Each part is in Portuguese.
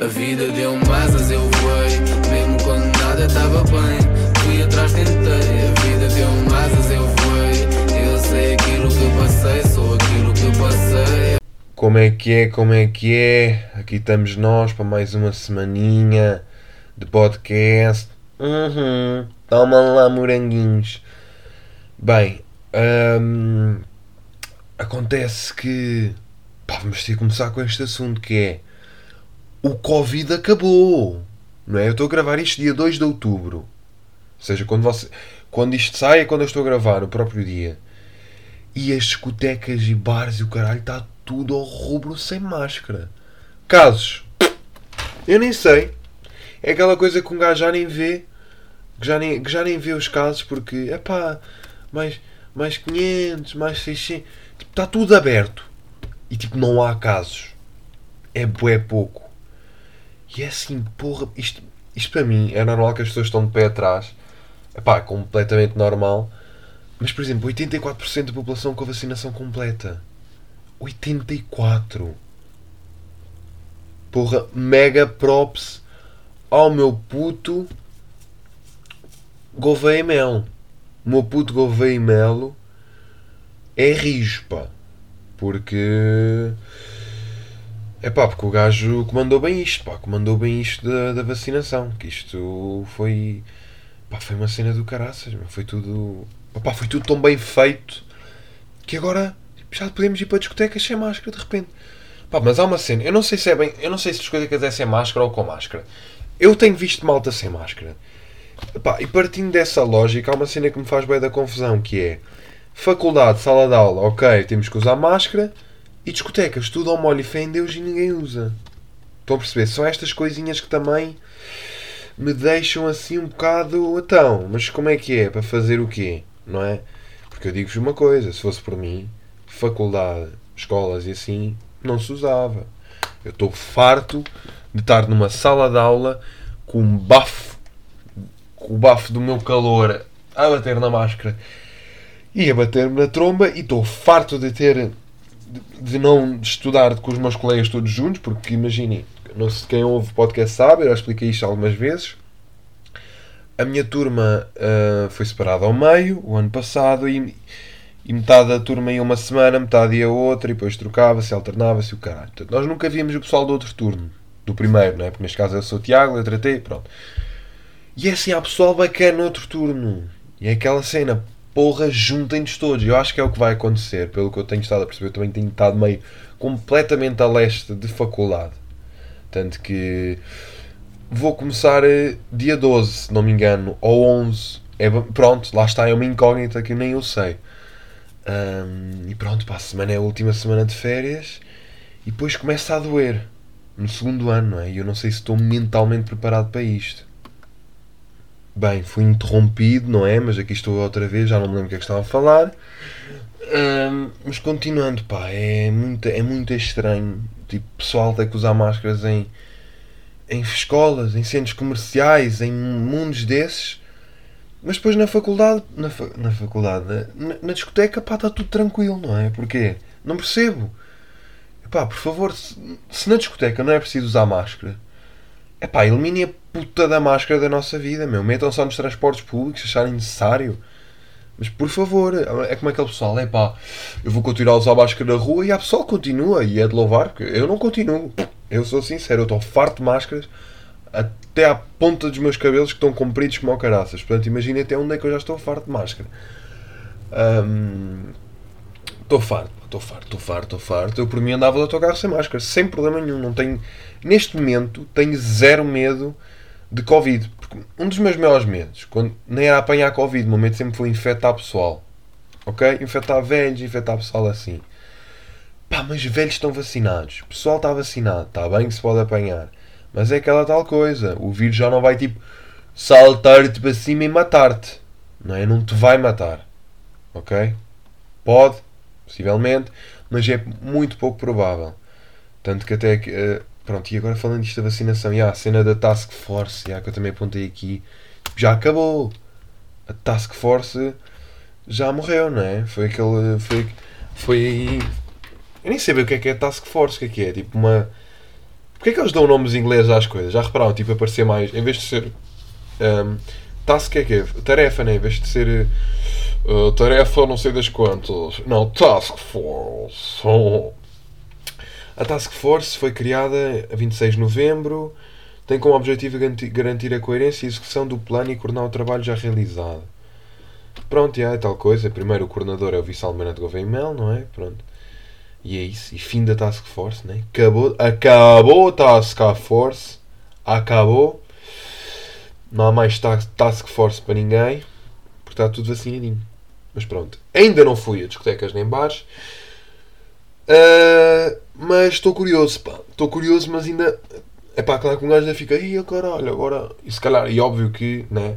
A vida deu-me asas, eu voei. Mesmo quando nada estava bem, fui atrás, tentei. A vida deu-me asas, eu voei. Eu sei aquilo que passei, sou aquilo que passei. Como é que é, como é que é? Aqui estamos nós para mais uma semaninha de podcast. Uhum. Toma lá, moranguinhos. Bem, hum, acontece que. Pá, vamos ter que começar com este assunto que é. O Covid acabou. Não é? Eu estou a gravar isto dia 2 de outubro. Ou seja, quando, você, quando isto sai é quando eu estou a gravar, o próprio dia. E as discotecas e bares e o caralho está tudo ao rubro sem máscara. Casos. Eu nem sei. É aquela coisa que um gajo já nem vê. Que já nem, que já nem vê os casos porque, epá, mais, mais 500, mais 600. Tipo, está tudo aberto. E tipo, não há casos. É bué pouco. E é assim, porra, isto, isto para mim é normal que as pessoas estão de pé atrás. Epá, completamente normal. Mas, por exemplo, 84% da população com a vacinação completa. 84. Porra, mega props ao meu puto Gouveia Melo. O meu puto Gouveia Melo é rijo, pá. Porque. É pá, porque o gajo comandou bem isto, pá. Comandou bem isto da, da vacinação. Que isto foi. Pá, foi uma cena do caraças. Foi tudo. Pá, foi tudo tão bem feito que agora já podemos ir para discotecas sem máscara de repente. Pá, mas há uma cena, eu não sei se é bem, eu não sei se discotecas é sem máscara ou com máscara. Eu tenho visto malta sem máscara. Pá, e partindo dessa lógica, há uma cena que me faz bem da confusão, que é faculdade, sala de aula, ok, temos que usar máscara, e discotecas, tudo ao molho e fé em Deus e ninguém usa. Estão a perceber? São estas coisinhas que também me deixam assim um bocado então, mas como é que é? Para fazer o quê? Não é? Porque eu digo-vos uma coisa, se fosse por mim, faculdade, escolas e assim, não se usava. Eu estou farto de estar numa sala de aula com um bafo, com o bafo do meu calor a bater na máscara e a bater-me na tromba e estou farto de ter de, não estudar com os meus colegas todos juntos, porque imaginem, não sei quem ouve o podcast sabe, eu já expliquei isto algumas vezes. A minha turma uh, foi separada ao meio o ano passado e, e metade da turma ia uma semana, metade ia outra, e depois trocava-se, alternava-se o caralho. Portanto, nós nunca víamos o pessoal do outro turno, do primeiro, não é? Porque neste caso eu sou o Tiago, letra T, pronto. E é assim, há pessoal bacana no outro turno. E é aquela cena, porra, juntem-nos todos. Eu acho que é o que vai acontecer, pelo que eu tenho estado a perceber. Eu também tenho estado meio completamente a leste de faculdade. Tanto que vou começar eh, dia 12, se não me engano, ou 11. É, pronto, lá está, é uma incógnita que nem eu sei. Um, e pronto, para a semana é a última semana de férias e depois começa a doer no segundo ano, não é? E eu não sei se estou mentalmente preparado para isto. Bem, fui interrompido, não é? Mas aqui estou outra vez, já não me lembro o que é que estava a falar. Um, mas continuando, pá, é muito, é muito estranho. Tipo, pessoal tem que usar máscaras em, em escolas, em centros comerciais, em mundos desses. Mas depois na faculdade, na, fa na faculdade, na, na, discoteca, pá, está tudo tranquilo, não é? Porquê? Não percebo. Pá, por favor, se, se na discoteca não é preciso usar máscara, é pá, eliminem a puta da máscara da nossa vida, meu. Metam só nos transportes públicos, se acharem necessário. Mas por favor, é como aquele pessoal, é pá, eu vou continuar a usar máscara na rua e a pessoa continua e é de louvar, porque eu não continuo. Eu sou sincero, eu estou farto de máscaras até à ponta dos meus cabelos que estão compridos como caraças. Portanto, imaginem até onde é que eu já estou farto de máscara. Estou um, farto, estou farto, estou farto, estou farto. Eu por mim andava de autocarro sem máscara, sem problema nenhum. Não tenho, neste momento, tenho zero medo de Covid. Porque um dos meus maiores medos, quando nem era apanhar Covid, o meu medo sempre foi infectar pessoal. Ok? Infectar velhos, infectar pessoal assim. Pá, mas velhos estão vacinados. O pessoal está vacinado. Está bem que se pode apanhar. Mas é aquela tal coisa. O vírus já não vai tipo saltar-te para cima e matar-te. Não é? Não te vai matar. Ok? Pode, possivelmente, mas é muito pouco provável. Tanto que até que. Uh, pronto, e agora falando disto da vacinação, yeah, a cena da Task Force, yeah, que eu também apontei aqui, já acabou. A Task Force já morreu, não é? Foi aquele. Foi, foi. Eu nem sei bem o que é que é Task Force, o que é que é? Tipo uma Porquê que eles dão nomes ingleses às coisas? Já repararam? Tipo, aparecer mais. Em vez de ser. Um, task é que é? Tarefa, né? Em vez de ser. Uh, tarefa não sei das quantas. Não, Task Force. Oh. A Task Force foi criada a 26 de novembro. Tem como objetivo garantir a coerência e execução do plano e coordenar o trabalho já realizado. Pronto, é tal coisa. Primeiro o coordenador é o vice-almirante Gouveia Mel, não é? Pronto. E é isso. E fim da Task Force, né? Acabou, acabou a Task Force. Acabou. Não há mais Task Force para ninguém. Porque está tudo vacinadinho. Mas pronto. Ainda não fui a discotecas nem bares. Uh, mas estou curioso, pá. Estou curioso, mas ainda. É pá, claro que um gajo ainda fica. Ih, caralho, agora. E se calhar. E óbvio que, né?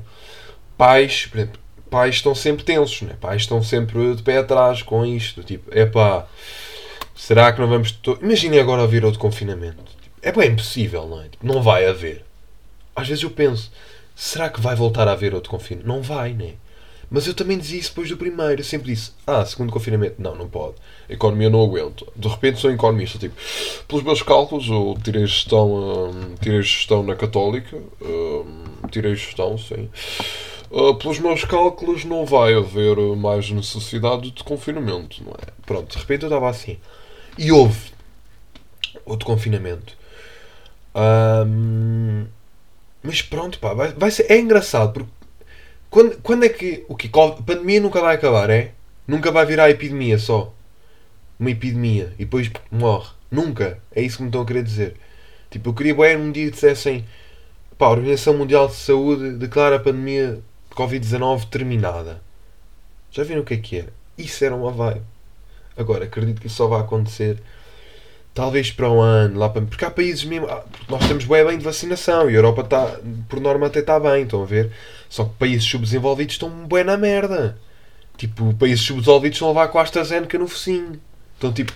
Pais, por exemplo, pais estão sempre tensos, né? Pais estão sempre de pé atrás com isto. Tipo, é pá Será que não vamos. To... Imaginem agora haver outro confinamento. É bem impossível, não é? Tipo, não vai haver. Às vezes eu penso, será que vai voltar a haver outro confinamento? Não vai, né? Mas eu também dizia isso depois do primeiro. Eu sempre disse, ah, segundo confinamento. Não, não pode. A economia não aguenta. De repente sou economista. Tipo, pelos meus cálculos, eu tirei gestão, hum, tirei gestão na Católica. Hum, tirei gestão, sim. Uh, pelos meus cálculos, não vai haver mais necessidade de confinamento, não é? Pronto, de repente eu estava assim. E houve outro confinamento. Um, mas pronto, pá, vai, vai ser, é engraçado porque quando, quando é que o que a pandemia nunca vai acabar, é? Nunca vai virar epidemia só. Uma epidemia e depois morre. Nunca. É isso que me estão a querer dizer. Tipo, eu queria bem um dia que dissessem pá, a Organização Mundial de Saúde declara a pandemia de Covid-19 terminada. Já viram o que é que é? Isso era uma vibe. Agora, acredito que isso só vai acontecer talvez para um ano, lá para... porque há países mesmo. Ah, nós temos bem bem de vacinação e a Europa está, por norma, até está bem, estão a ver? Só que países subdesenvolvidos estão bem na merda. Tipo, países subdesenvolvidos estão a levar com a AstraZeneca no focinho. Estão tipo,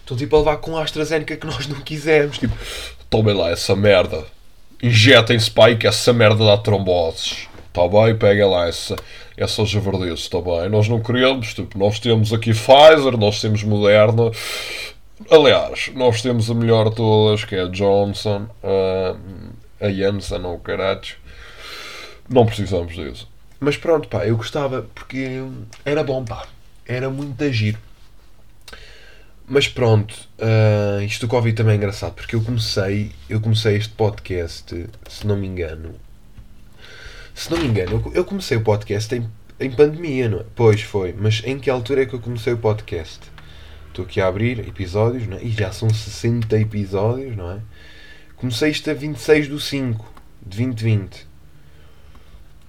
estão tipo a levar com a AstraZeneca que nós não quisemos. Tipo, tomem lá essa merda. Injetem Spike essa merda dá tromboses. Está bem? Peguem lá essa essa javardice está bem. Nós não queremos, tipo, nós temos aqui Pfizer, nós temos Moderna. Aliás, nós temos a melhor de todas, que é a Johnson, a, a Janssen ou caralho. Não precisamos disso. Mas pronto, pá, eu gostava, porque era bom, pá. Era muito agir. Mas pronto, uh, isto do Covid também é engraçado, porque eu comecei, eu comecei este podcast, se não me engano, se não me engano, eu comecei o podcast em, em pandemia, não é? Pois foi, mas em que altura é que eu comecei o podcast? Estou aqui a abrir episódios, não é? E já são 60 episódios, não é? Comecei isto a 26 do 5 de 2020.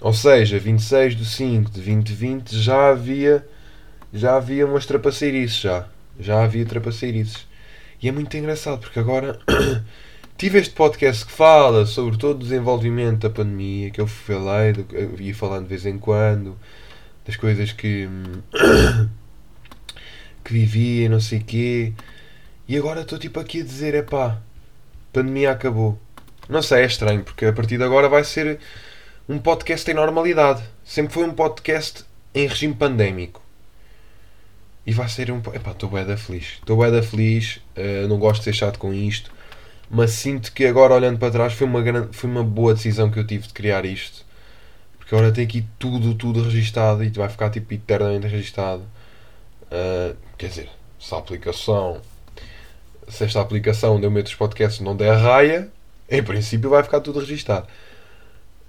Ou seja, 26 do 5 de 2020 já havia já havia umas trapaceirices já. Já havia trapaceirices. E é muito engraçado porque agora Tive este podcast que fala sobre todo o desenvolvimento da pandemia, que eu falei, ia falando de vez em quando, das coisas que, que vivia, não sei quê. E agora estou tipo aqui a dizer, é pá, pandemia acabou. Não sei, é estranho, porque a partir de agora vai ser um podcast em normalidade. Sempre foi um podcast em regime pandémico. E vai ser um. Epá, estou bué da feliz. Estou bué da feliz. Uh, não gosto de ser chato com isto mas sinto que agora olhando para trás foi uma, grande, foi uma boa decisão que eu tive de criar isto porque agora tem aqui tudo, tudo registado e vai ficar tipo eternamente registado uh, quer dizer, se a aplicação se esta aplicação onde eu meto os podcasts não der raia em princípio vai ficar tudo registado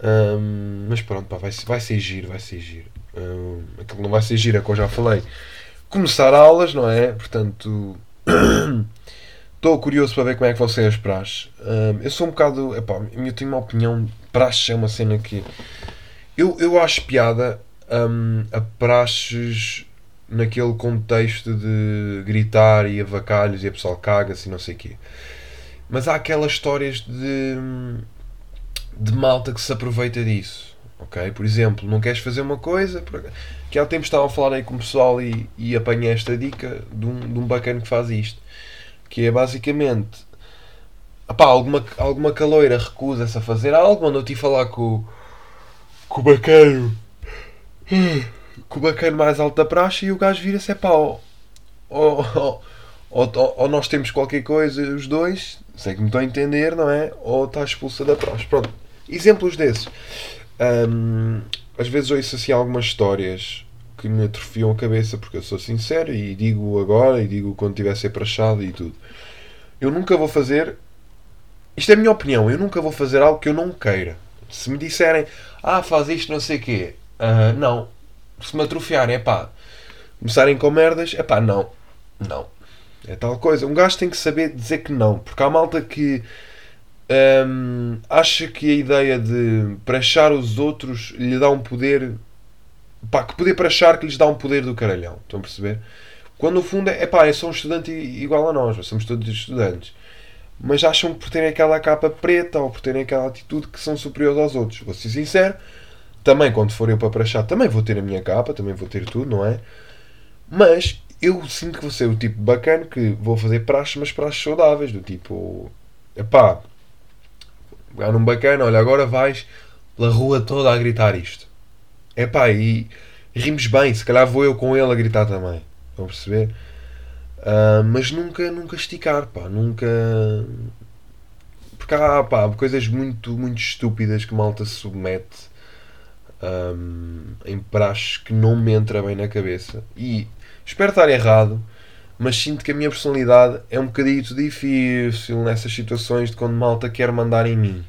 um, mas pronto, pá, vai, vai ser giro, vai ser giro um, aquilo não vai ser giro, é que eu já falei começar aulas, não é? portanto Estou curioso para ver como é que vão ser as praxes. Um, eu sou um bocado. Epá, eu tenho uma opinião. Praxes é uma cena que. Eu, eu acho piada um, a praxes naquele contexto de gritar e avacalhos e a pessoa caga-se e não sei o quê. Mas há aquelas histórias de. de malta que se aproveita disso. Ok? Por exemplo, não queres fazer uma coisa. Que há tempo estava a falar aí com o pessoal e, e apanhei esta dica de um, de um bacana que faz isto que é basicamente opá, alguma, alguma caloira recusa-se a fazer algo, mandou te falar com, com o bacano com o bacano mais alto da praxe e o gajo vira-se é pá, ou, ou, ou, ou, nós temos qualquer coisa, os dois, sei que me estou a entender, não é? Ou está expulsa da praxe. Pronto. Exemplos desses. Hum, às vezes ouço assim algumas histórias que me atrofiam a cabeça porque eu sou sincero e digo agora e digo quando tiver a ser prachado e tudo. Eu nunca vou fazer. Isto é a minha opinião. Eu nunca vou fazer algo que eu não queira. Se me disserem, ah, faz isto, não sei o quê. Uh, não. Se me atrofiarem, é pá. Começarem com merdas, é pá, não. Não. É tal coisa. Um gajo tem que saber dizer que não. Porque há malta que um, acha que a ideia de prachar os outros lhe dá um poder pá, que poder para achar que lhes dá um poder do caralhão. Estão a perceber? Quando no fundo é pá, é só um estudante igual a nós, somos todos estudantes. Mas acham que por terem aquela capa preta ou por terem aquela atitude que são superiores aos outros. Vou ser sincero, também quando for eu para prachar, também vou ter a minha capa, também vou ter tudo, não é? Mas eu sinto que vou ser o tipo bacana que vou fazer praxes, mas praxes saudáveis, do tipo, epá, pegar num bacana, olha, agora vais pela rua toda a gritar isto. É pá, e rimos bem, se calhar vou eu com ele a gritar também. A perceber? Uh, mas nunca, nunca esticar, pá, nunca. Porque há pá, coisas muito, muito estúpidas que malta se submete um, em praxes que não me entra bem na cabeça. E espero estar errado, mas sinto que a minha personalidade é um bocadito difícil nessas situações de quando malta quer mandar em mim,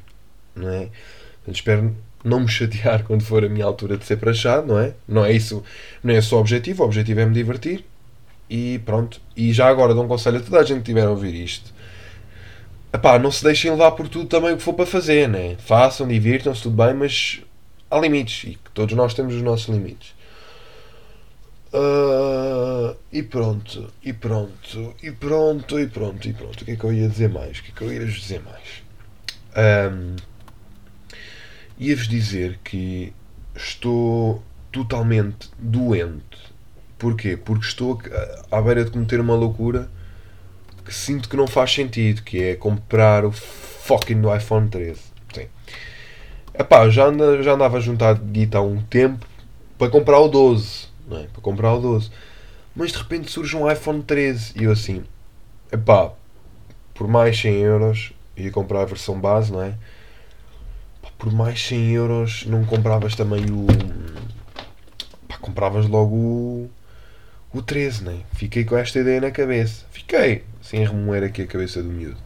não é? Portanto, espero não me chatear quando for a minha altura de ser prachado, não é? Não é isso, não é só o objetivo, o objetivo é me divertir e pronto. E já agora dou um conselho a toda a gente que tiver a ouvir isto. Epá, não se deixem levar por tudo também o que for para fazer, né? Façam, divirtam-se, tudo bem, mas há limites e todos nós temos os nossos limites. Uh, e pronto, e pronto, e pronto, e pronto, e pronto. O que é que eu ia dizer mais? O que é que eu ia dizer mais? Um, ia-vos dizer que estou totalmente doente. Porquê? Porque estou à beira de cometer uma loucura que sinto que não faz sentido, que é comprar o fucking iPhone 13. Sim. Epá, já, anda, já andava a juntar guita há um tempo para comprar o 12, não é? Para comprar o 12. Mas de repente surge um iPhone 13 e eu assim, epá, por mais 100 euros ia comprar a versão base, não é? por mais 100 euros não compravas também o. Pá, compravas logo o. o 13, né? Fiquei com esta ideia na cabeça. Fiquei, sem remoer aqui a cabeça do miúdo.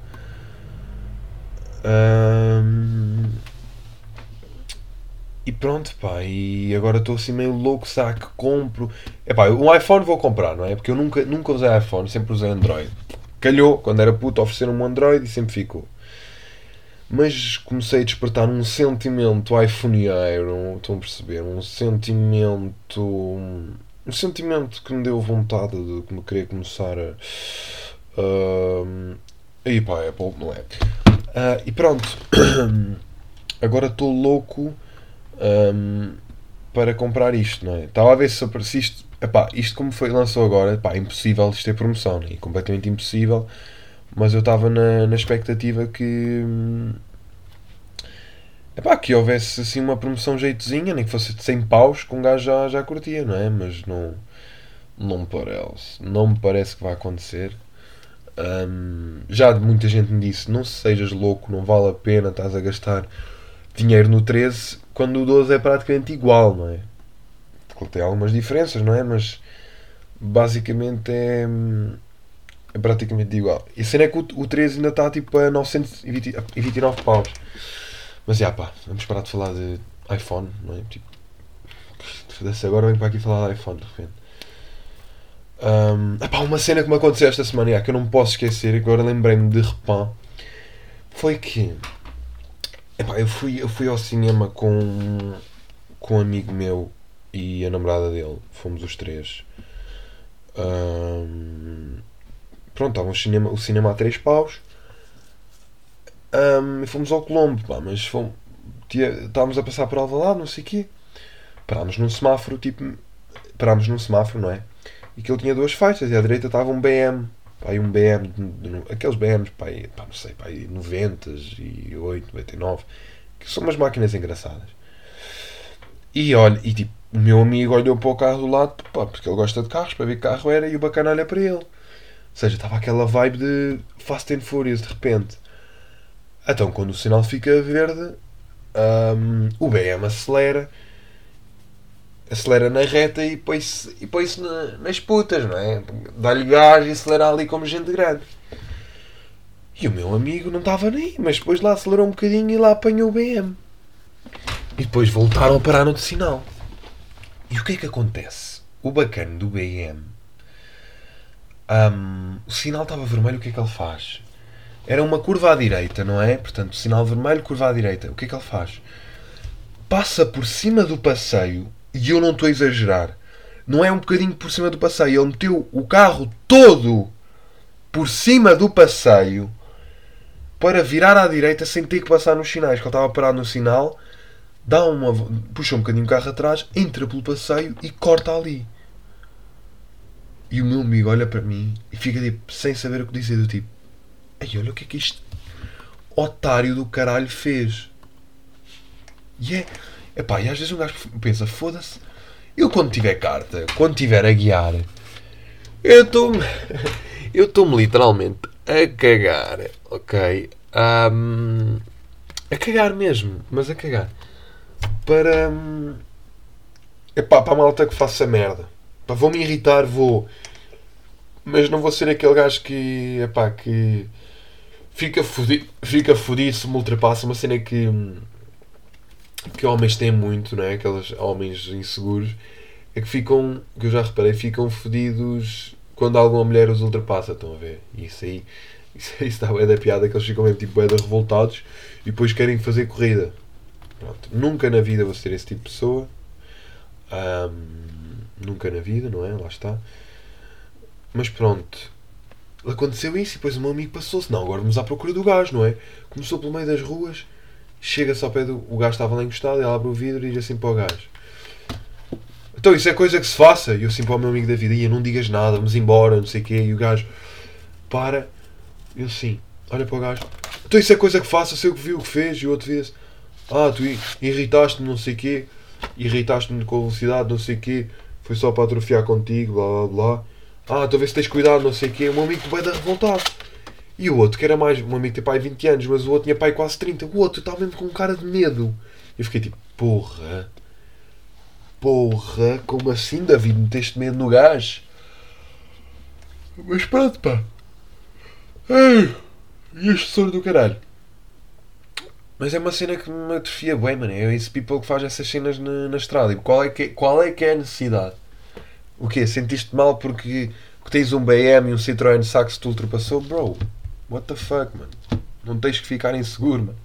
E pronto, pá, e agora estou assim meio louco, que compro? É pá, um iPhone vou comprar, não é? Porque eu nunca, nunca usei iPhone, sempre usei Android. Calhou, quando era puto, ofereceram um Android e sempre ficou mas comecei a despertar um sentimento iPhoneeiro, estão a perceber? Um sentimento. Um sentimento que me deu vontade de me querer começar a. Uh, aí pá, Apple, não é? Uh, e pronto, agora estou louco um, para comprar isto, não é? Estava a ver se aparece isto. Epá, isto como foi lançou agora, epá, é impossível isto ter promoção, né? completamente impossível mas eu estava na, na expectativa que. Epá, que houvesse assim uma promoção jeitozinha, nem que fosse de 100 paus, que um gajo já, já curtia, não é? Mas não, não me parece. Não me parece que vai acontecer. Um, já muita gente me disse: não sejas louco, não vale a pena, estás a gastar dinheiro no 13 quando o 12 é praticamente igual, não é? Tem algumas diferenças, não é? Mas basicamente é é praticamente igual. E a cena é que o, o 13 ainda está tipo a 929 paus. Mas já pá, vamos parar de falar de iPhone, não é? Tipo, agora venho para aqui falar de iPhone de repente. Um, epá, uma cena que me aconteceu esta semana já, que eu não posso esquecer, agora lembrei-me de repente, foi que epá, eu, fui, eu fui ao cinema com, com um amigo meu e a namorada dele, fomos os três. Um, Pronto, estava o cinema, o cinema a 3 paus. Um, e fomos ao Colombo, pá, mas fomos, tia, estávamos a passar por Alvalade, não sei o quê. Parámos num semáforo, tipo, parámos num semáforo, não é? E que ele tinha duas faixas, e à direita estava um BM, pá, um BM, aqueles BMs, pá, pá, não sei, pá, 90 e 8, 99, que são umas máquinas engraçadas. E olha, e tipo, o meu amigo olhou para o carro do lado, pá, porque ele gosta de carros, para ver que carro era, e o bacana olha para ele seja, estava aquela vibe de Fast and Furious de repente. Então, quando o sinal fica verde, hum, o BM acelera, acelera na reta e põe-se e põe na, nas putas, não é? Dá-lhe gás e acelera ali como gente grande. E o meu amigo não estava nem, mas depois lá acelerou um bocadinho e lá apanhou o BM. E depois voltaram a parar no sinal. E o que é que acontece? O bacana do BM, hum, o sinal estava vermelho, o que é que ele faz? Era uma curva à direita, não é? Portanto, sinal vermelho, curva à direita. O que é que ele faz? Passa por cima do passeio, e eu não estou a exagerar, não é um bocadinho por cima do passeio, ele meteu o carro todo por cima do passeio para virar à direita sem ter que passar nos sinais, que ele estava parado no sinal, dá uma, puxa um bocadinho o carro atrás, entra pelo passeio e corta ali. E o meu amigo olha para mim e fica tipo, sem saber o que dizer, do tipo, Ai, olha o que é que este otário do caralho fez. E é. Epá, e às vezes um gajo pensa, foda-se. Eu quando tiver carta, quando tiver a guiar, eu estou-me. Eu estou-me literalmente a cagar, ok? Um, a cagar mesmo, mas a cagar. Para. Um, epá, para a malta que faça merda. Vou-me irritar, vou. Mas não vou ser aquele gajo que. Epá, que fica fodido, fica fodido se me ultrapassa uma cena que que homens têm muito, não é? Aqueles homens inseguros é que ficam, que eu já reparei, ficam fodidos quando alguma mulher os ultrapassa, estão a ver? Isso aí, isso aí está bem da piada que eles ficam mesmo tipo bem revoltados e depois querem fazer corrida. Pronto. Nunca na vida vou ser esse tipo de pessoa. Um, nunca na vida, não é? Lá está. Mas pronto aconteceu isso e depois o meu amigo passou-se. Não, agora vamos à procura do gajo, não é? Começou pelo meio das ruas, chega-se ao pé do. O gajo estava lá encostado, ele abre o vidro e diz assim para o gajo: Então isso é coisa que se faça. E eu assim para o meu amigo da vida: Ia, não digas nada, vamos embora, não sei o quê. E o gajo para, eu assim, olha para o gajo: Então isso é coisa que faça, sei o que viu, o que fez. E o outro vê Ah, tu irritaste-me, não sei o quê, irritaste-me com velocidade, não sei o quê, foi só para atrofiar contigo, blá blá blá. Ah, a ver se tens cuidado, não sei o quê. O meu amigo vai dar revoltado. E o outro, que era mais. Meu amigo tem pai 20 anos, mas o outro tinha pai quase 30. O outro estava mesmo com cara de medo. Eu fiquei tipo, porra. Porra, como assim, David? Meteste medo no gás? Mas pronto, pá. Ei, e este soro do caralho? Mas é uma cena que me atrofia bem, mano. É esse people que faz essas cenas na, na estrada. E qual é, que, qual é que é a necessidade? O quê? Sentiste mal porque, porque tens um BM e um Citroën Saxo te ultrapassou? Bro, what the fuck, mano? Não tens que ficar inseguro, mano.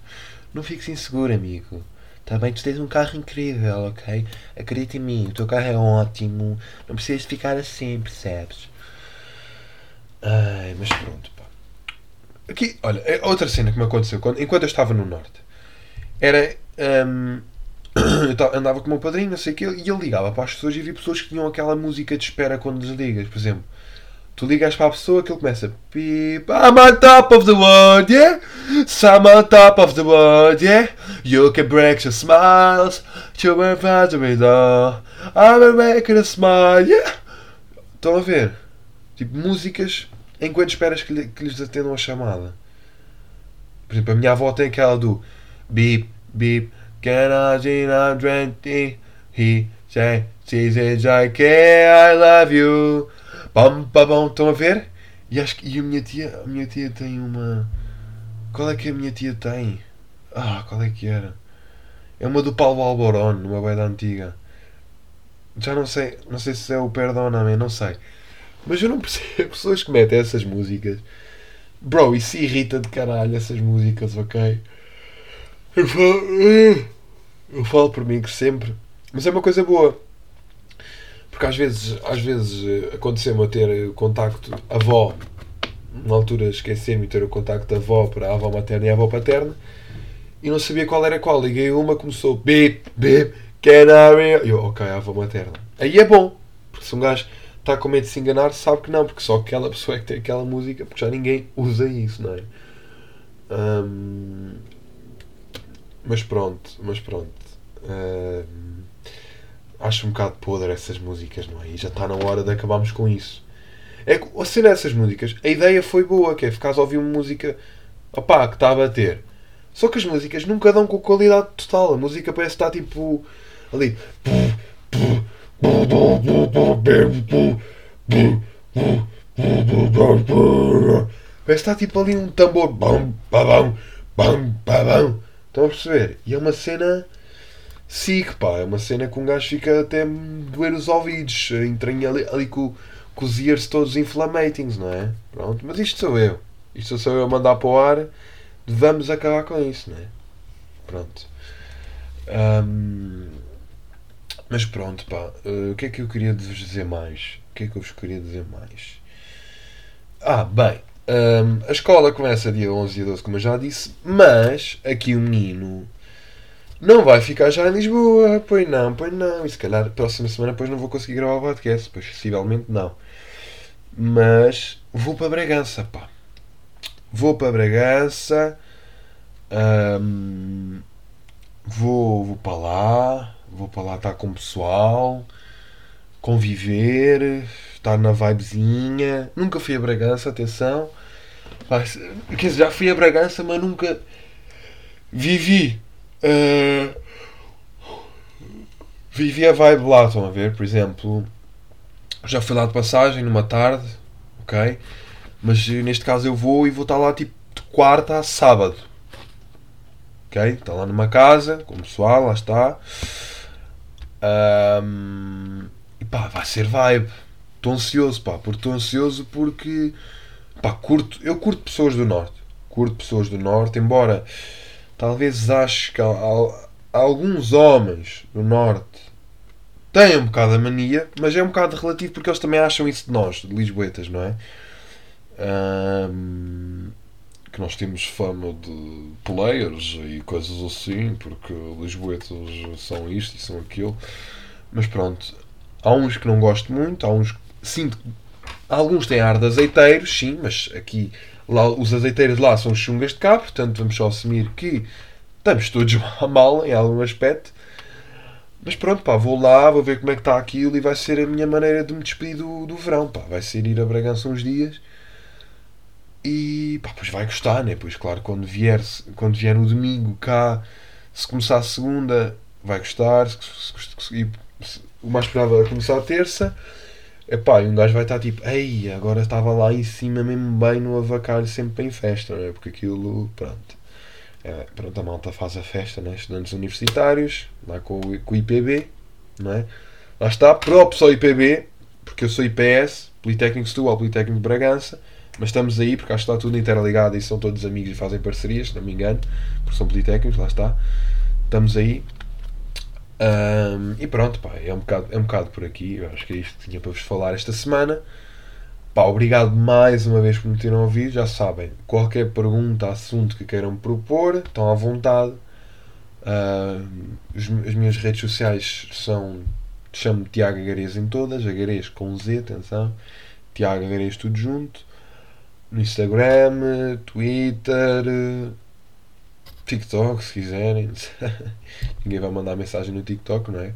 Não fiques inseguro, amigo. Também tu tens um carro incrível, ok? Acredita em mim, o teu carro é ótimo. Não precisas ficar assim, percebes? Ai, mas pronto, pá. Aqui, olha, é outra cena que me aconteceu quando, enquanto eu estava no Norte. Era. Um, eu andava com o meu padrinho, não sei o que, e ele ligava para as pessoas e vi pessoas que tinham aquela música de espera quando desligas. Por exemplo, tu ligas para a pessoa que ele começa Beep, I'm on top of the world, yeah? So I'm on top of the world, yeah? You can break your smiles, you will find it all. I'm making a smile, yeah? Estão a ver? Tipo, músicas enquanto esperas que, que lhes atendam a chamada. Por exemplo, a minha avó tem aquela do Beep, beep. Can I see I'm twenty? He said, she says I care, I love you. Pam, pam, pam. Estão a ver? E acho que e a minha tia, a minha tia tem uma. Qual é que a minha tia tem? Ah, qual é que era? É uma do Paulo Alboron, uma banda antiga. Já não sei, não sei se é o Perdona-me, não sei. Mas eu não percebo pessoas que metem essas músicas. Bro, isso irrita de caralho essas músicas, ok? Eu falo, eh, eu falo por mim que sempre. Mas é uma coisa boa. Porque às vezes, às vezes eh, aconteceu-me a ter contacto avó. Na altura esqueci-me de ter o contacto avó para a avó materna e a avó paterna. E não sabia qual era qual. Liguei uma, começou bip, bip, can I Eu, ok, a avó materna. Aí é bom. Porque se um gajo está com medo de se enganar, sabe que não. Porque só aquela pessoa é que tem aquela música. Porque já ninguém usa isso, não é? Mas pronto, mas pronto. Acho um bocado podre essas músicas, não é? E já está na hora de acabarmos com isso. É que a cena dessas músicas, a ideia foi boa, que é ficares a ouvir uma música opá, que está a bater. Só que as músicas nunca dão com qualidade total. A música parece estar tipo ali. Parece estar tipo ali um tambor. Estão a perceber? E é uma cena sick, pá. É uma cena que um gajo fica até doer os ouvidos. Entranha ali, ali com, com os ears todos inflamatings, não é? Pronto. Mas isto sou eu. Isto sou eu a mandar para o ar. Vamos acabar com isso, não é? Pronto. Um, mas pronto, pá. Uh, o que é que eu queria vos dizer mais? O que é que eu vos queria dizer mais? Ah, bem. Um, a escola começa dia 11 e 12, como eu já disse. Mas aqui o menino não vai ficar já em Lisboa. Pois não, pois não. E se calhar próxima semana depois não vou conseguir gravar o podcast. Pois possivelmente não. Mas vou para Bragança, pá. Vou para Bragança. Um, vou, vou para lá. Vou para lá estar com o pessoal. Conviver. Estar na vibezinha. Nunca fui a Bragança, atenção. Mas, quer dizer, já fui a Bragança, mas nunca vivi. Uh, vivi a vibe lá, estão a ver? Por exemplo, já fui lá de passagem numa tarde, ok? Mas neste caso eu vou e vou estar lá tipo de quarta a sábado. Ok? Está lá numa casa, com o pessoal, lá está. Um, e pá, vai ser vibe. Estou ansioso, pá, porque estou ansioso porque pá, curto, eu curto pessoas do norte. Curto pessoas do norte, embora talvez acho que alguns homens do norte têm um bocado a mania, mas é um bocado relativo porque eles também acham isso de nós, de Lisboetas, não é? Um, que nós temos fama de players e coisas assim, porque Lisboetas são isto e são aquilo. Mas pronto, há uns que não gosto muito, há uns sinto alguns têm ar de azeiteiros, sim, mas aqui lá, os azeiteiros lá são chungas de cá, portanto vamos só assumir que estamos todos mal em algum aspecto. Mas pronto, pá, vou lá, vou ver como é que está aquilo e vai ser a minha maneira de me despedir do, do verão, pá. Vai ser ir a Bragança uns dias e pá, pois vai gostar, né? Pois claro, quando vier, quando vier no domingo cá, se começar a segunda, vai gostar. Se, se, se, o mais provável é começar a terça. Epá, e um gajo vai estar tipo, ei, agora estava lá em cima mesmo bem no avacalho, sempre em festa, não é? Porque aquilo, pronto. É, pronto, a malta faz a festa, né? Estudantes universitários, lá com, com o IPB, não é? Lá está, props ao IPB, porque eu sou IPS, Politécnico Setúbal, Politécnico de Bragança, mas estamos aí porque acho que está tudo interligado e são todos amigos e fazem parcerias, se não me engano, porque são politécnicos, lá está. Estamos aí. Um, e pronto, pá, é um, bocado, é um bocado por aqui. Eu acho que é isto que tinha para vos falar esta semana. Pá, obrigado mais uma vez por me terem ouvido. Já sabem, qualquer pergunta, assunto que queiram propor, estão à vontade. Uh, as minhas redes sociais são. Chamo Tiago Agarês em todas, Agarês com Z, atenção. Tiago Agarês tudo junto no Instagram, Twitter, TikTok, se quiserem. Ninguém vai mandar mensagem no TikTok, não é?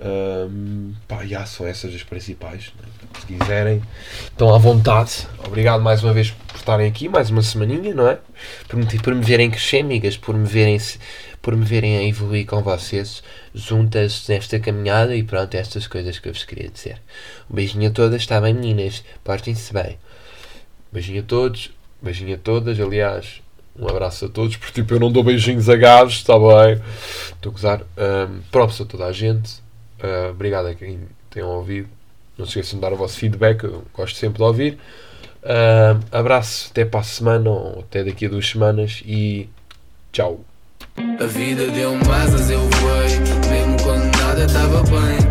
Um, pá, já são essas as principais. É? Se quiserem, estão à vontade. Obrigado mais uma vez por estarem aqui, mais uma semaninha, não é? Por me, por me verem crescer, amigas, por me verem, por me verem a evoluir com vocês, juntas nesta caminhada e pronto, estas coisas que eu vos queria dizer. Um beijinho a todas, está bem, meninas? Portem-se bem. Beijinho a todos, beijinho a todas, aliás, um abraço a todos, porque tipo, eu não dou beijinhos a gajos, está bem? Estou a gozar. Um, props a toda a gente. Uh, obrigado a quem tenham ouvido. Não se esqueçam de dar o vosso feedback, eu gosto sempre de ouvir. Uh, abraço até para a semana ou até daqui a duas semanas e tchau. A vida asas, eu voei, mesmo quando nada estava bem.